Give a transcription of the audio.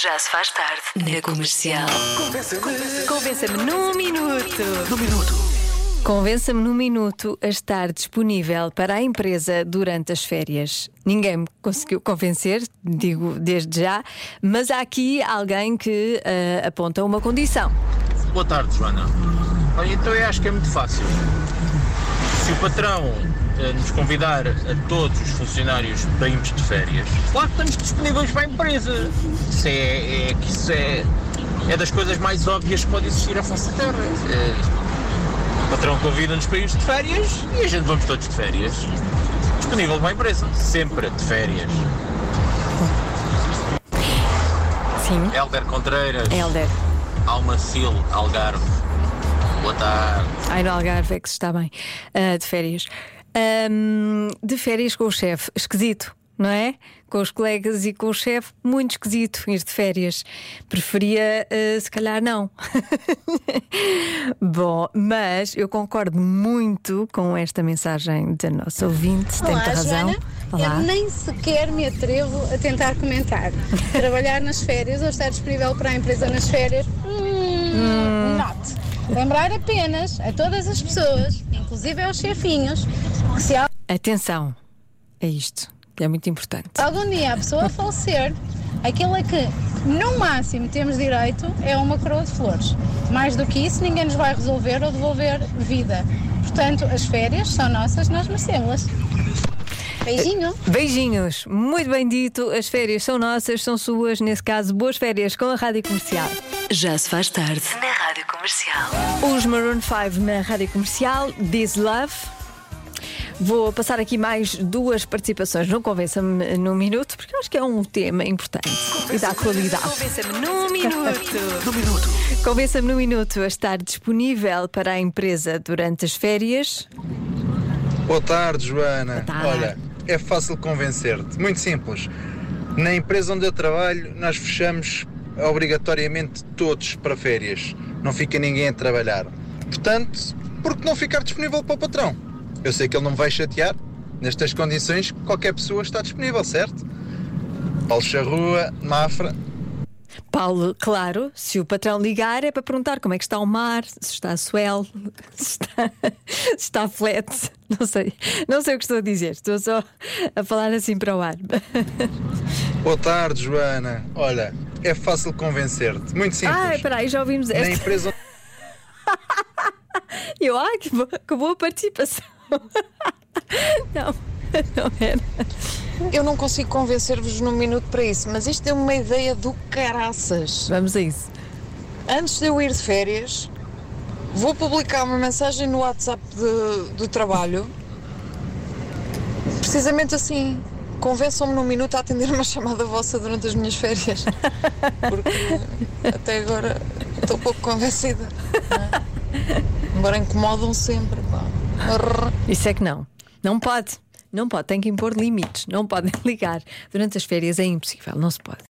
Já se faz tarde na comercial. Convença-me num minuto. No minuto. Convença-me num minuto a estar disponível para a empresa durante as férias. Ninguém me conseguiu convencer, digo desde já, mas há aqui alguém que eh, aponta uma condição. Boa tarde, Joana. Olha, então eu acho que é muito fácil. Se o patrão eh, nos convidar a todos os funcionários para irmos de férias, claro que estamos disponíveis para a empresa. Isso é, é que isso é, é das coisas mais óbvias que pode existir à face da Terra. Eh, o patrão convida-nos para ir de férias e a gente vamos todos de férias. Disponível para a empresa, sempre de férias. Sim, Helder Contreiras, Helder. Almacil, Algarve. Boa tarde. Ai, no Algarve é que se está bem. Ah, de férias. Ahm, de férias com o chefe. Esquisito, não é? Com os colegas e com o chefe, muito esquisito ir de férias. Preferia, ah, se calhar, não. Bom, mas eu concordo muito com esta mensagem da nossa ouvinte. Tem Olá, muita razão. Joana. Olá. Eu nem sequer me atrevo a tentar comentar. Trabalhar nas férias ou estar disponível para a empresa nas férias? Hum, not. Lembrar apenas a todas as pessoas, inclusive aos chefinhos, que se Atenção a isto, que é muito importante. algum dia a pessoa falecer, aquilo a que no máximo temos direito é uma coroa de flores. Mais do que isso, ninguém nos vai resolver ou devolver vida. Portanto, as férias são nossas, nós merecemos-las. Beijinho! Beijinhos, muito bem dito. As férias são nossas, são suas. Nesse caso, boas férias com a Rádio Comercial. Já se faz tarde na Rádio Comercial. Os Maroon 5 na Rádio Comercial, This Love. Vou passar aqui mais duas participações no Convença-me num minuto, porque eu acho que é um tema importante e da atualidade. Convença-me num minuto. No minuto. Convença-me num minuto a estar disponível para a empresa durante as férias. Boa tarde, Joana. tarde. Olha, é fácil convencer-te. Muito simples. Na empresa onde eu trabalho, nós fechamos obrigatoriamente todos para férias. Não fica ninguém a trabalhar. Portanto, por que não ficar disponível para o patrão? Eu sei que ele não me vai chatear. Nestas condições, qualquer pessoa está disponível, certo? Paulo Charrua, Mafra. Paulo, claro, se o patrão ligar é para perguntar como é que está o mar, se está swell, se está, se está flat. Não sei, não sei o que estou a dizer, estou só a falar assim para o ar. Boa tarde, Joana. Olha, é fácil convencer-te. Muito simples. Ah, espera aí, já ouvimos Na esta. empresa Eu, ah, que boa, que boa participação. Não, não era. Eu não consigo convencer-vos num minuto para isso, mas isto é uma ideia do caraças. Vamos a isso. Antes de eu ir de férias, vou publicar uma mensagem no WhatsApp de- do trabalho, precisamente assim. Convençam-me num minuto a atender uma chamada vossa durante as minhas férias. Porque até agora estou pouco convencida. não é? Embora incomodam sempre. Pá. Isso é que não. Não pode. Não pode. Tem que impor limites. Não podem ligar. Durante as férias é impossível. Não se pode.